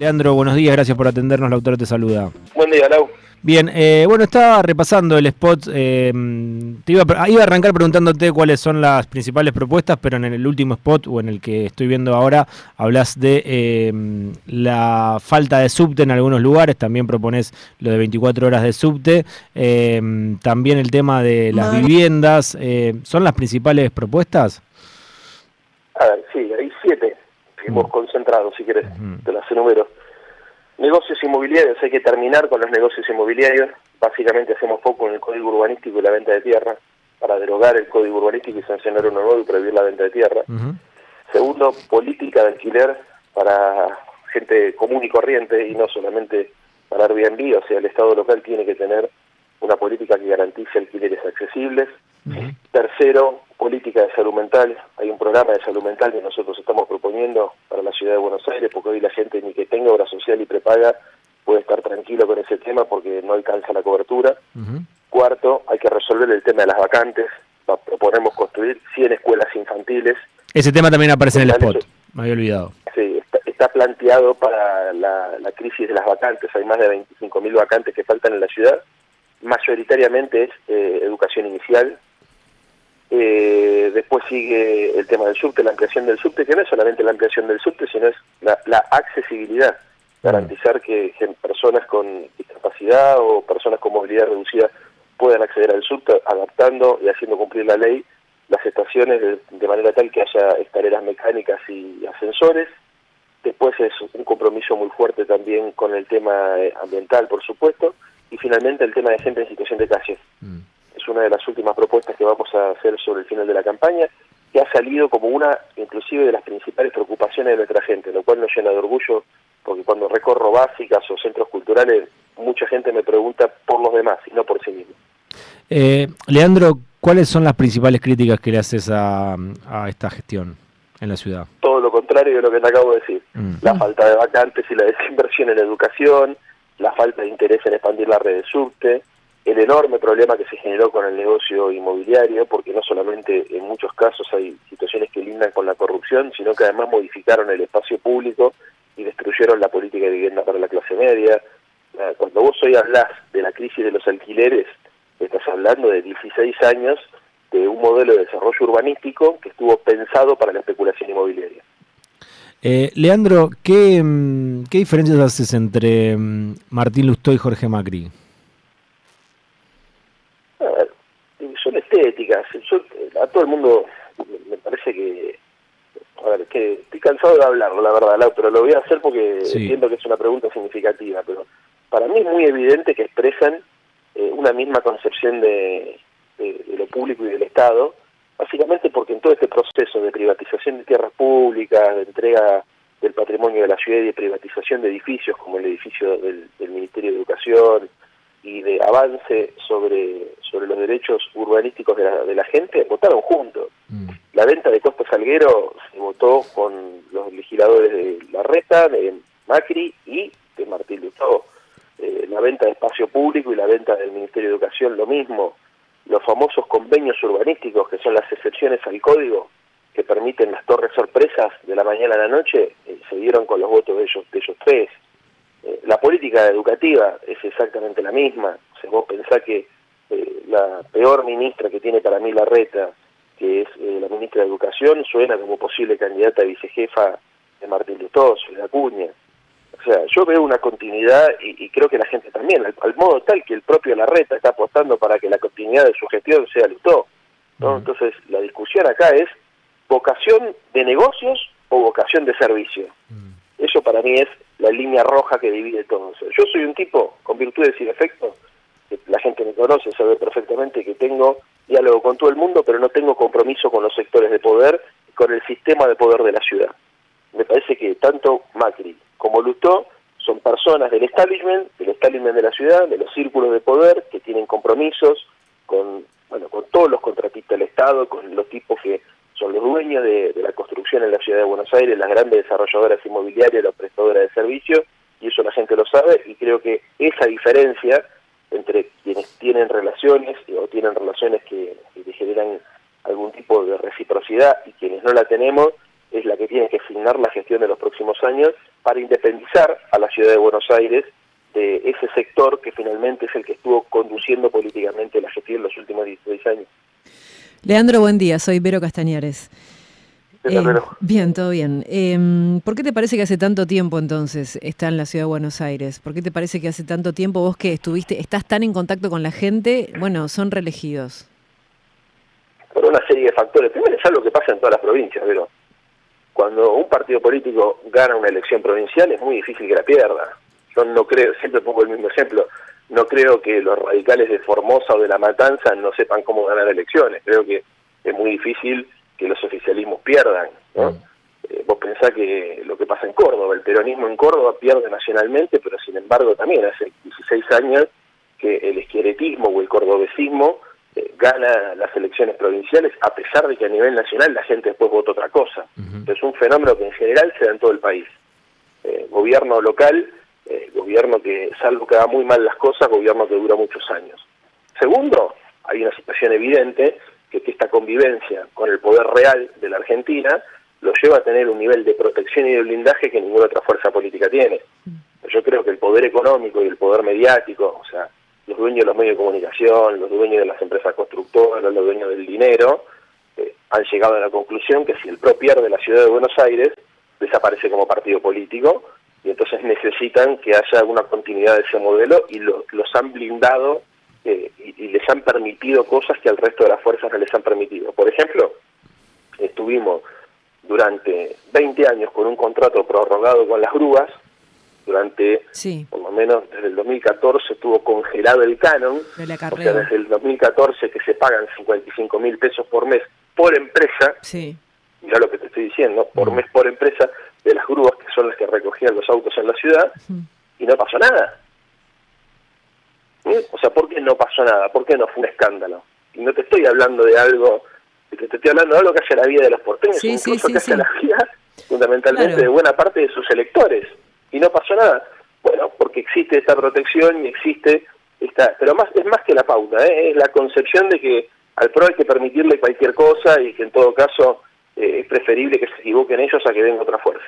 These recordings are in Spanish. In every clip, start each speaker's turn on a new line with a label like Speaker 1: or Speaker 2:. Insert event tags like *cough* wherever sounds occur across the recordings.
Speaker 1: Leandro, buenos días, gracias por atendernos, la autora te saluda.
Speaker 2: Buen día, Lau.
Speaker 1: Bien, eh, bueno, estaba repasando el spot, eh, te iba, a- iba a arrancar preguntándote cuáles son las principales propuestas, pero en el último spot o en el que estoy viendo ahora hablas de eh, la falta de subte en algunos lugares, también propones lo de 24 horas de subte, eh, también el tema de las viviendas, eh, ¿son las principales propuestas?
Speaker 2: A ver, sí, hay siete que hemos concentrado, si querés,
Speaker 1: Ujú.
Speaker 2: te las enumero. Negocios inmobiliarios, hay que terminar con los negocios inmobiliarios. Básicamente hacemos poco en el código urbanístico y la venta de tierra, para derogar el código urbanístico y sancionar uno nuevo y prohibir la venta de tierra. Segundo, política de alquiler para gente común y corriente y no solamente para Airbnb, o sea, el Estado local tiene que tener una política que garantice alquileres accesibles. Tercero, política de salud mental. Hay un programa de salud mental que nosotros estamos proponiendo para la ciudad de Buenos Aires, porque hoy la gente ni que tenga obra social y prepaga puede estar tranquilo con ese tema porque no alcanza la cobertura. Cuarto, hay que resolver el tema de las vacantes. Va- Proponemos construir 100 escuelas infantiles.
Speaker 1: Ese tema también aparece en el spot, me había olvidado.
Speaker 2: Sí, está, está planteado para la, la crisis de las vacantes. Hay más de 25.000 vacantes que faltan en la ciudad. Mayoritariamente es eh, educación inicial. Eh, después sigue el tema del subte, la ampliación del subte, que no es solamente la ampliación del subte, sino es la, la accesibilidad. Garantizar que, que personas con discapacidad o personas con movilidad reducida puedan acceder al subte, adaptando y haciendo cumplir la ley las estaciones de, de manera tal que haya escaleras mecánicas y ascensores. Después es un compromiso muy fuerte también con el tema eh, ambiental, por supuesto. Y finalmente el tema de gente en situación de calle.
Speaker 1: Mm.
Speaker 2: Una de las últimas propuestas que vamos a hacer sobre el final de la campaña, que ha salido como una, inclusive, de las principales preocupaciones de nuestra gente, lo cual nos llena de orgullo, porque cuando recorro básicas o centros culturales, mucha gente me pregunta por los demás y no por sí mismo.
Speaker 1: Eh, Leandro, ¿cuáles son las principales críticas que le haces a, a esta gestión en la ciudad?
Speaker 2: Todo lo contrario de lo que te acabo de decir.
Speaker 1: Mm.
Speaker 2: La falta de vacantes y la desinversión en educación, la falta de interés en expandir la red de subte, el enorme problema que se generó con el negocio inmobiliario, porque no solamente en muchos casos hay situaciones que lindan con la corrupción, sino que además modificaron el espacio público y destruyeron la política de vivienda para la clase media. Cuando vos hoy hablas de la crisis de los alquileres, estás hablando de 16 años de un modelo de desarrollo urbanístico que estuvo pensado para la especulación inmobiliaria.
Speaker 1: Eh, Leandro, ¿qué, mm, ¿qué diferencias haces entre mm, Martín Lustó y Jorge Macri?
Speaker 2: A ver, son Yo, a todo el mundo me parece que. A ver, que estoy cansado de hablarlo, la verdad, Lau, pero lo voy a hacer porque
Speaker 1: Sí.
Speaker 2: entiendo que es una pregunta significativa. Pero para mí es muy evidente que expresan eh, una misma concepción de, de- de lo público y del Estado, básicamente porque en todo este proceso de privatización de tierras públicas, de entrega del patrimonio de la ciudad y de privatización de edificios, como el edificio del, del Ministerio de Educación, y de avance sobre, sobre los derechos urbanísticos de la, de la gente, votaron juntos.
Speaker 1: Mm.
Speaker 2: La venta de Costa Salguero se votó con los legisladores de Larreta, de Macri y de Martín Lustó. Eh, la venta de espacio público y la venta del Ministerio de Educación, lo mismo. Los famosos convenios urbanísticos, que son las excepciones al código, que permiten las torres sorpresas de la mañana a la noche, eh, se dieron con los votos de ellos, de ellos tres. Eh, la política educativa es exactamente la misma. O sea, vos pensás que eh, la peor ministra que tiene para mí la reta, que es eh, la ministra de Educación, suena como posible candidata a vicejefa de Martín Lutó, de Acuña. O sea, yo veo una continuidad y, y creo que la gente también, al, al modo tal que el propio Larreta está apostando para que la continuidad de su gestión sea Lutó. ¿no? Entonces, la discusión acá es vocación de negocios o vocación de servicio. Eso para mí es la línea roja que divide todo. O sea, yo soy un tipo con virtudes y defectos, que la gente me conoce, sabe perfectamente que tengo diálogo con todo el mundo, pero no tengo compromiso con los sectores de poder, con el sistema de poder de la ciudad. Me parece que tanto Macri como Lustó son personas del establishment, del establishment de la ciudad, de los círculos de poder, que tienen compromisos con, bueno, con todos los contratistas del Estado, con los tipos que son los dueños de, de la construcción en la de Buenos Aires, las grandes desarrolladoras inmobiliarias, las prestadoras de servicios, y eso la gente lo sabe, y creo que esa diferencia entre quienes tienen relaciones o tienen relaciones que, que generan algún tipo de reciprocidad y quienes no la tenemos, es la que tiene que asignar la gestión de los próximos años para independizar a a la ciudad de Buenos Aires de ese sector que finalmente es el que estuvo conduciendo políticamente la gestión en los últimos 16 años.
Speaker 3: Leandro, buen día, soy Vero Castañares.
Speaker 2: Eh,
Speaker 3: bien, todo bien. Eh, ¿Por qué te parece que hace tanto tiempo entonces está en la ciudad de Buenos Aires? ¿Por qué te parece que hace tanto tiempo vos que estuviste, estás tan en contacto con la gente, bueno, son reelegidos?
Speaker 2: Por una serie de factores. Primero es algo que pasa en todas las provincias, pero cuando un partido político gana una elección provincial es muy difícil que la pierda. Yo no creo, siempre pongo el mismo ejemplo, no creo que los radicales de Formosa o de La Matanza no sepan cómo ganar elecciones. Creo que es muy difícil que los oficialismos pierdan. ¿no? Eh, vos pensás que lo que pasa en Córdoba, el peronismo en Córdoba pierde nacionalmente, pero sin embargo también hace 16 años que el esqueletismo o el cordobesismo eh, gana las elecciones provinciales, a pesar de que a nivel nacional la gente después vota otra cosa. Es un fenómeno que en general se da en todo el país. Eh, gobierno local, gobierno que, salvo que haga muy mal las cosas, gobierno que dura muchos años. Segundo, hay una situación evidente que, esta convivencia con el poder real de la Argentina lo lleva a tener un nivel de protección y de blindaje que ninguna otra fuerza política tiene. Yo creo que el poder económico y el poder mediático, o sea, los dueños de los medios de comunicación, los dueños de las empresas constructoras, los dueños del dinero, eh, han llegado a la conclusión que si el PRO pierde la ciudad de Buenos Aires, desaparece como partido político y entonces necesitan que haya una continuidad de ese modelo y los han blindado eh, y, les han permitido cosas que al resto de las fuerzas no les han permitido. Por ejemplo, estuvimos durante 20 años con un contrato prorrogado con las grúas, durante por lo menos desde el 2014 estuvo congelado el canon, o sea, desde el 2014 que se pagan 55 mil pesos por mes por empresa, sí. ya lo que te estoy diciendo, por mm. mes por empresa de las grúas que son las que recogían los autos en la ciudad, y no pasó nada. O sea, ¿por qué no pasó nada? ¿Por qué no fue un escándalo? Y no te estoy hablando de algo, te estoy hablando de algo que hace la vida de los porteños, incluso que hace la vida fundamentalmente de buena parte de sus electores. Y no pasó nada. Bueno, porque existe esta protección y existe esta... Pero más es más que la pauta, ¿eh? es la concepción de que al PRO hay que permitirle cualquier cosa y que en todo caso eh, es preferible que se equivoquen ellos a que venga otra fuerza.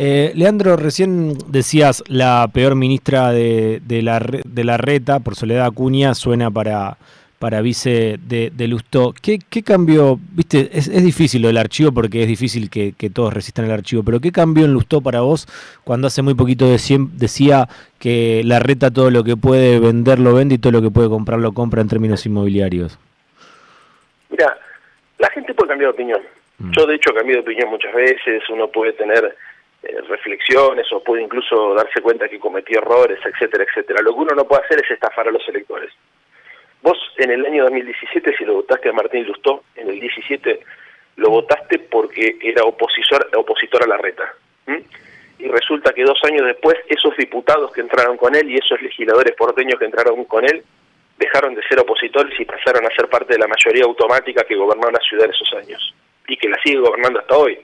Speaker 1: Eh, Leandro, recién decías la peor ministra de, la, de la reta, por Soledad Acuña, suena para, para vice de, de Lustó. ¿Qué, ¿Qué, cambió? Viste, es, es, difícil lo del archivo porque es difícil que, todos resistan el archivo, pero ¿qué cambió en Lustó para vos cuando hace muy poquito decía que la reta todo lo que puede vender lo vende y todo lo que puede comprar lo compra en términos inmobiliarios?
Speaker 2: Mira, la gente puede cambiar de opinión. Mm. Yo de hecho cambié de opinión muchas veces, uno puede tener eh, reflexiones o puede incluso darse cuenta que cometió errores, etcétera, etcétera. Lo que uno no puede hacer es estafar a los electores. Vos en el año 2017, si lo votaste a Martín Lustó, en el 17 lo votaste porque era opositor, opositor a la reta. Y resulta que dos años después, esos diputados que entraron con él y esos legisladores porteños que entraron con él, dejaron de ser opositores y pasaron a ser parte de la mayoría automática que gobernó la ciudad en esos años y que la sigue gobernando hasta hoy.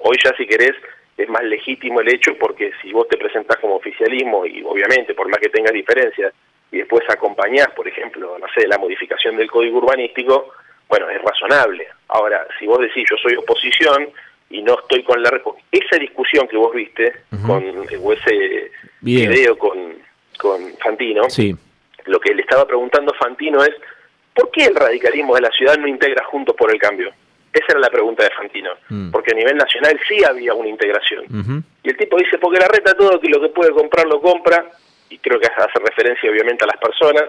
Speaker 2: Hoy ya si querés es más legítimo el hecho porque si vos te presentás como oficialismo y obviamente por más que tengas diferencias y después acompañás, por ejemplo, no sé, la modificación del código urbanístico, bueno, es razonable. Ahora, si vos decís yo soy oposición y no estoy con la... Esa discusión que vos viste con o ese video con, con Fantino, sí. lo que le estaba preguntando Fantino es, ¿por qué el radicalismo de la ciudad no integra Juntos por el Cambio? Esa era la pregunta de Fantino, mm. porque a nivel nacional sí había una integración. Y el tipo dice, porque la reta todo que lo que puede comprar lo compra, y creo que hace referencia obviamente a las personas,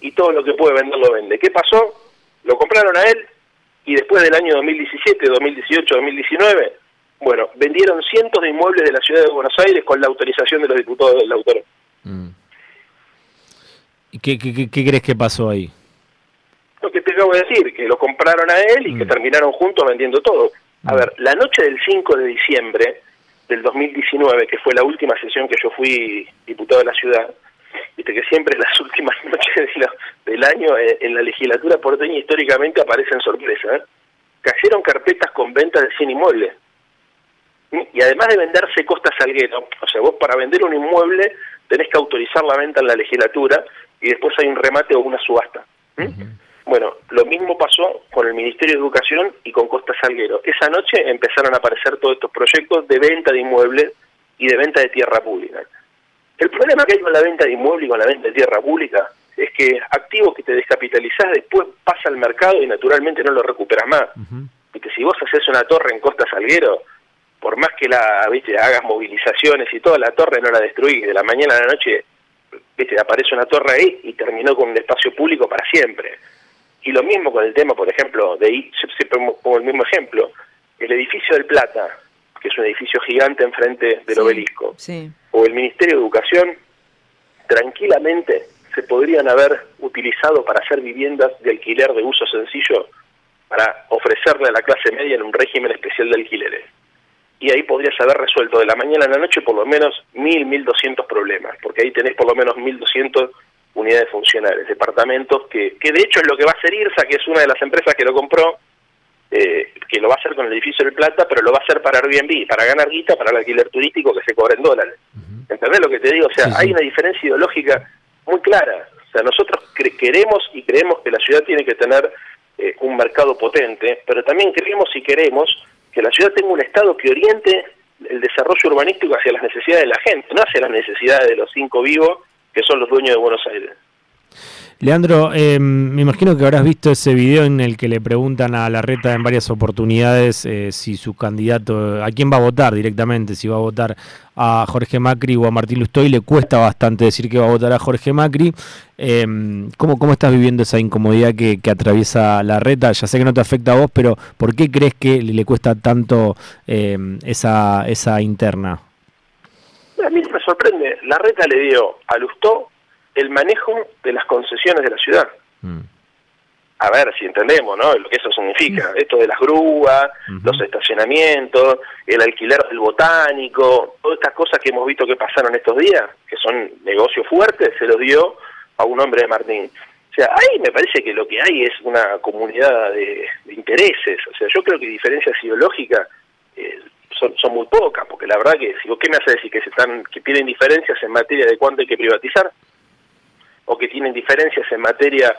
Speaker 2: y todo lo que puede vender lo vende. ¿Qué pasó? Lo compraron a él, y después del año 2017, 2018, 2019, bueno, vendieron cientos de inmuebles de la ciudad de Buenos Aires con la autorización de los diputados del autor. Mm.
Speaker 1: ¿Y qué, qué, qué crees que pasó ahí?
Speaker 2: Lo que te acabo de decir, que lo compraron a él y que mm. terminaron juntos vendiendo todo. A mm. ver, la noche del 5 de diciembre del 2019, que fue la última sesión que yo fui diputado de la ciudad, viste que siempre *laughs* las últimas noches del año eh, en la legislatura porteña históricamente aparecen sorpresas. ¿eh? Cayeron carpetas con venta de 100 inmuebles. Y además de venderse Costa Salguero, o sea, vos para vender un inmueble tenés que autorizar la venta en la legislatura y después hay un remate o una subasta. Bueno, lo mismo pasó con el Ministerio de Educación y con Costa Salguero. Esa noche empezaron a aparecer todos estos proyectos de venta de inmuebles y de venta de tierra pública. El problema que hay con la venta de inmueble y con la venta de tierra pública es que activo que te descapitalizás después pasa al mercado y naturalmente no lo recuperas más. Y que si vos haces una torre en Costa Salguero, por más que la viste hagas movilizaciones y toda la torre no la destruís, de la mañana a la noche viste aparece una torre ahí y terminó con un espacio público para siempre. Y lo mismo con el tema, por ejemplo, de siempre pongo el mismo ejemplo, el edificio del Plata, que es un edificio gigante enfrente del obelisco, o el Ministerio de Educación, tranquilamente se podrían haber utilizado para hacer viviendas de alquiler de uso sencillo para ofrecerle a la clase media en un régimen especial de alquileres. Y ahí podrías haber resuelto de la mañana a la noche por lo menos mil, mil doscientos problemas, porque ahí tenés por lo menos mil doscientos unidades funcionales, departamentos, que, que de hecho es lo que va a hacer IRSA, que es una de las empresas que lo compró, eh, que lo va a hacer con el edificio del Plata, pero lo va a hacer para Airbnb, para ganar guita, para el alquiler turístico que se cobra en dólares. ¿Entendés lo que te digo? O sea, hay una diferencia ideológica muy clara. O sea, nosotros queremos y creemos que la ciudad tiene que tener eh, un mercado potente, pero también creemos y queremos que la ciudad tenga un Estado que oriente el desarrollo urbanístico hacia las necesidades de la gente, no hacia las necesidades de los cinco vivos que son los dueños de Buenos Aires.
Speaker 1: Leandro, eh, me imagino que habrás visto ese video en el que le preguntan a la reta en varias oportunidades eh, si su candidato, a quién va a votar directamente, si va a votar a Jorge Macri o a Martín Lustoy, le cuesta bastante decir que va a votar a Jorge Macri. Eh, ¿cómo, ¿Cómo estás viviendo esa incomodidad que, atraviesa la reta? Ya sé que no te afecta a vos, pero ¿por qué crees que le, cuesta tanto esa, esa interna?
Speaker 2: A mí me sorprende, la reta le dio a Lustó el manejo de las concesiones de la ciudad. Mm. A ver si entendemos, ¿no? Lo que eso significa. Mm. Esto de las grúas, los estacionamientos, el alquiler del botánico, todas estas cosas que hemos visto que pasaron estos días, que son negocios fuertes, se los dio a un hombre de Martín. O sea, ahí me parece que lo que hay es una comunidad de, intereses. O sea, yo creo que diferencias ideológicas eh, son, son muy pocas, porque la verdad que si vos qué me hace decir que se están que tienen diferencias en materia de cuánto hay que privatizar, o que tienen diferencias en materia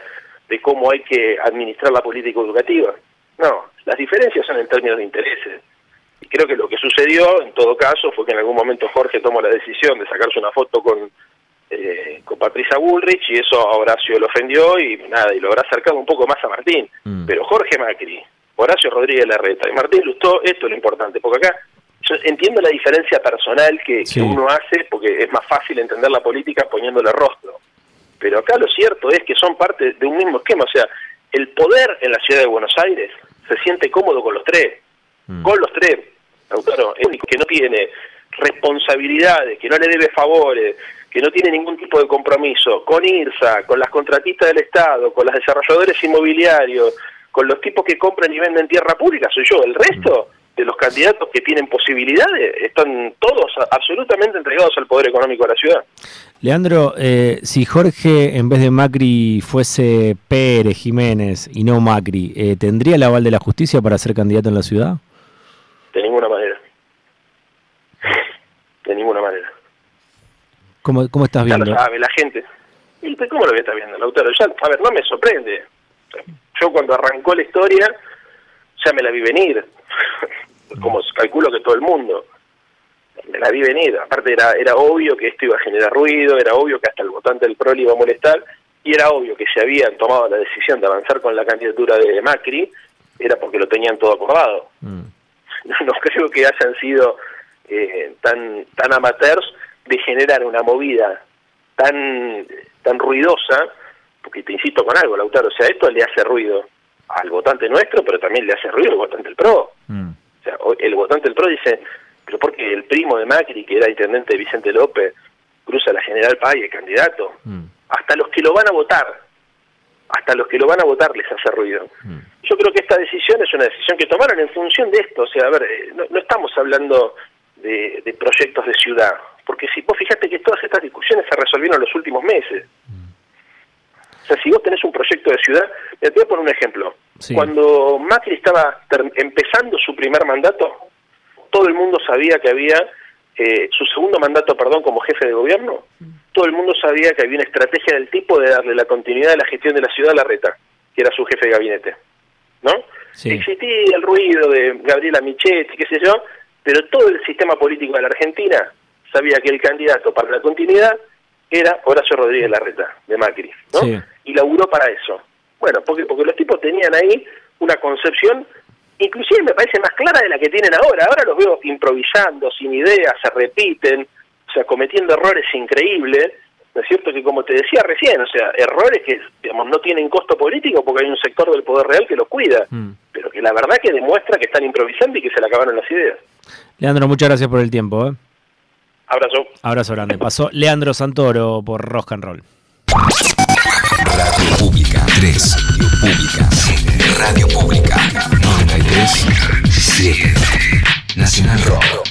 Speaker 2: de cómo hay que administrar la política educativa. No, las diferencias son en términos de intereses. Y creo que lo que sucedió, en todo caso, fue que en algún momento Jorge tomó la decisión de sacarse una foto con, eh, con Patricia Bullrich y eso a Horacio lo ofendió y nada, y lo habrá acercado un poco más a Martín. Mm. Pero Jorge Macri, Horacio Rodríguez Larreta y Martín Lustó, esto es lo importante, porque acá yo entiendo la diferencia personal que, que uno hace, porque es más fácil entender la política poniéndole rostro. Pero acá lo cierto es que son parte de un mismo esquema, o sea, el poder en la ciudad de Buenos Aires se siente cómodo con los tres, mm. con los tres, Lautaro, el único que no tiene responsabilidades, que no le debe favores, que no tiene ningún tipo de compromiso con IRSA, con las contratistas del Estado, con los desarrolladores inmobiliarios, con los tipos que compran y venden tierra pública, soy yo, el resto de los candidatos que tienen posibilidades están todos absolutamente entregados al poder económico de la ciudad.
Speaker 1: Leandro, eh, si Jorge en vez de Macri fuese Pérez Jiménez y no Macri, eh, ¿tendría el aval de la justicia para ser candidato en la ciudad?
Speaker 2: De ninguna manera. De ninguna manera.
Speaker 1: ¿Cómo, cómo estás viendo?
Speaker 2: Ya lo sabe la gente. ¿Cómo lo voy a estar viendo, Lautaro? Ya, a ver, no me sorprende. Yo cuando arrancó la historia ya me la vi venir como calculo que todo el mundo. Me la vi venir, aparte era, era obvio que esto iba a generar ruido, era obvio que hasta el votante del PRO le iba a molestar, y era obvio que si habían tomado la decisión de avanzar con la candidatura de Macri, era porque lo tenían todo acordado. Mm. *laughs* No, creo que hayan sido eh, tan, tan amateurs de generar una movida tan, tan ruidosa, porque te insisto con algo, Lautaro, o sea, esto le hace ruido al votante nuestro, pero también le hace ruido al votante del PRO. Mm. O sea, el votante del PRO dice, pero porque el primo de Macri, que era intendente de Vicente López, cruza la General Paz y el candidato. Mm. Hasta los que lo van a votar, hasta los que lo van a votar les hace ruido. Mm. Yo creo que esta decisión es una decisión que tomaron en función de esto. O sea, a ver, eh, no, estamos hablando de, proyectos de ciudad, porque si vos fijate que todas estas discusiones se resolvieron en los últimos meses. O sea, si vos tenés un proyecto de ciudad, te voy a poner un ejemplo. Cuando Macri estaba empezando su primer mandato, todo el mundo sabía que había, eh, su segundo mandato, perdón, como jefe de gobierno, todo el mundo sabía que había una estrategia del tipo de darle la continuidad a la gestión de la ciudad a la reta, que era su jefe de gabinete. ¿No? Existía el ruido de Gabriela Michetti, qué sé yo, pero todo el sistema político de la Argentina sabía que el candidato para la continuidad era Horacio Rodríguez Larreta, de Macri, ¿no?
Speaker 1: Sí.
Speaker 2: Y laburó para eso. Bueno, porque, porque los tipos tenían ahí una concepción, inclusive me parece más clara de la que tienen ahora. Ahora los veo improvisando, sin ideas, se repiten, o sea, cometiendo errores increíbles. ¿No es cierto? Que como te decía recién, o sea, errores que, digamos, no tienen costo político porque hay un sector del poder real que los cuida,
Speaker 1: Mm.
Speaker 2: pero que la verdad que demuestra que están improvisando y que se le acabaron las ideas.
Speaker 1: Leandro, muchas gracias por el tiempo. ¿eh?
Speaker 2: Abrazo.
Speaker 1: Abrazo grande. Pasó Leandro Santoro por Rock and Roll.
Speaker 4: Radio Pública. 3. Públicas. Radio Pública. 93. 7. Nacional Rock.